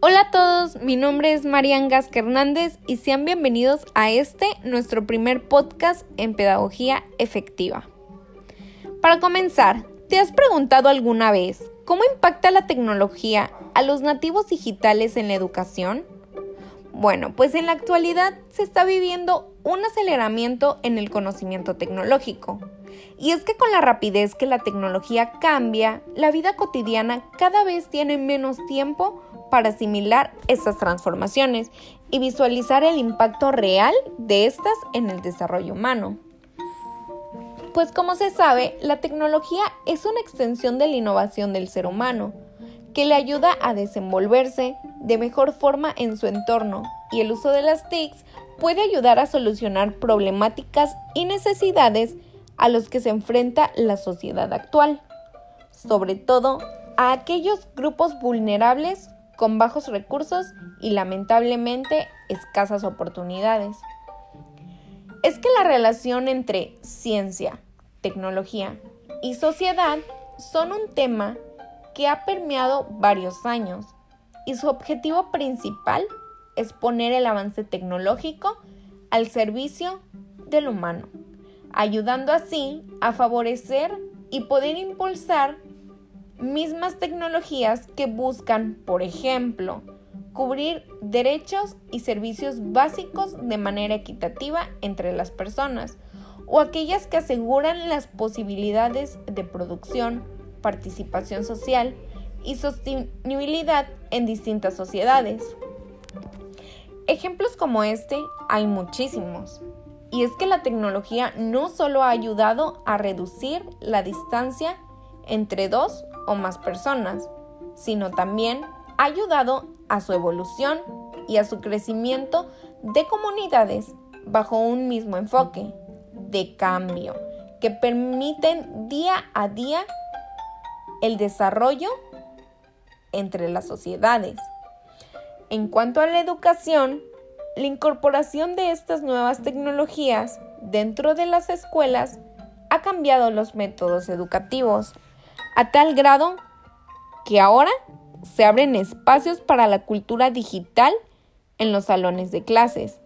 Hola a todos, mi nombre es Marian Gasque Hernández y sean bienvenidos a este, nuestro primer podcast en Pedagogía Efectiva. Para comenzar, ¿te has preguntado alguna vez cómo impacta la tecnología a los nativos digitales en la educación? Bueno, pues en la actualidad se está viviendo un aceleramiento en el conocimiento tecnológico. Y es que con la rapidez que la tecnología cambia, la vida cotidiana cada vez tiene menos tiempo para asimilar estas transformaciones y visualizar el impacto real de estas en el desarrollo humano. Pues como se sabe, la tecnología es una extensión de la innovación del ser humano, que le ayuda a desenvolverse de mejor forma en su entorno y el uso de las TICs puede ayudar a solucionar problemáticas y necesidades a los que se enfrenta la sociedad actual, sobre todo a aquellos grupos vulnerables con bajos recursos y lamentablemente escasas oportunidades. Es que la relación entre ciencia, tecnología y sociedad son un tema que ha permeado varios años y su objetivo principal es poner el avance tecnológico al servicio del humano, ayudando así a favorecer y poder impulsar mismas tecnologías que buscan, por ejemplo, cubrir derechos y servicios básicos de manera equitativa entre las personas, o aquellas que aseguran las posibilidades de producción, participación social y sostenibilidad en distintas sociedades. Ejemplos como este hay muchísimos. Y es que la tecnología no solo ha ayudado a reducir la distancia entre dos o más personas, sino también ha ayudado a su evolución y a su crecimiento de comunidades bajo un mismo enfoque de cambio que permiten día a día el desarrollo entre las sociedades. En cuanto a la educación, la incorporación de estas nuevas tecnologías dentro de las escuelas ha cambiado los métodos educativos a tal grado que ahora se abren espacios para la cultura digital en los salones de clases.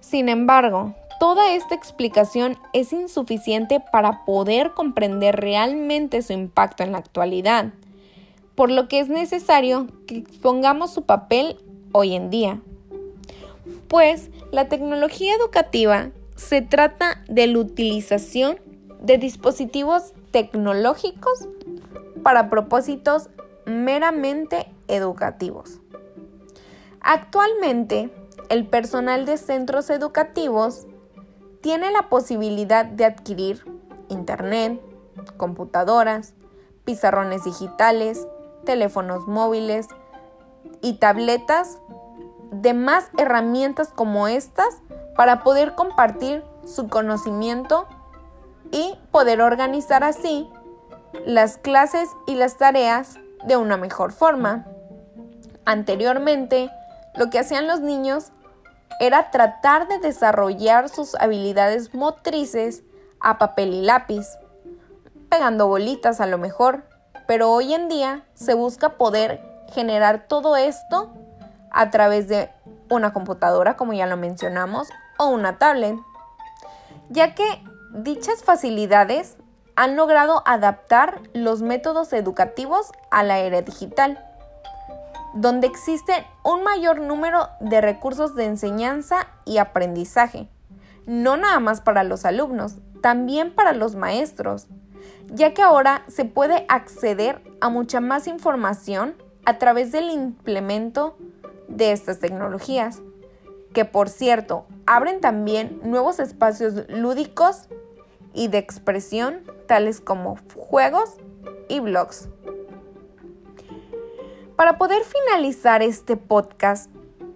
Sin embargo, toda esta explicación es insuficiente para poder comprender realmente su impacto en la actualidad, por lo que es necesario que expongamos su papel hoy en día. Pues la tecnología educativa se trata de la utilización de dispositivos tecnológicos para propósitos meramente educativos. Actualmente, el personal de centros educativos tiene la posibilidad de adquirir Internet, computadoras, pizarrones digitales, teléfonos móviles y tabletas, de más herramientas como estas para poder compartir su conocimiento y poder organizar así las clases y las tareas de una mejor forma. Anteriormente, lo que hacían los niños era tratar de desarrollar sus habilidades motrices a papel y lápiz, pegando bolitas a lo mejor, pero hoy en día se busca poder generar todo esto a través de una computadora, como ya lo mencionamos, o una tablet, ya que dichas facilidades han logrado adaptar los métodos educativos a la era digital donde existe un mayor número de recursos de enseñanza y aprendizaje, no nada más para los alumnos, también para los maestros, ya que ahora se puede acceder a mucha más información a través del implemento de estas tecnologías, que por cierto abren también nuevos espacios lúdicos y de expresión, tales como juegos y blogs. Para poder finalizar este podcast,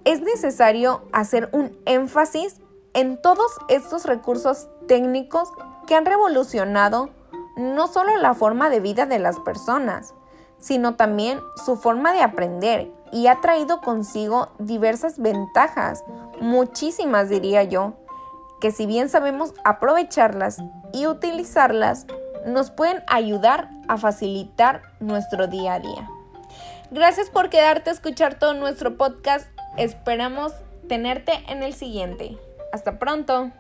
es necesario hacer un énfasis en todos estos recursos técnicos que han revolucionado no solo la forma de vida de las personas, sino también su forma de aprender y ha traído consigo diversas ventajas, muchísimas diría yo, que si bien sabemos aprovecharlas y utilizarlas, nos pueden ayudar a facilitar nuestro día a día. Gracias por quedarte a escuchar todo nuestro podcast. Esperamos tenerte en el siguiente. Hasta pronto.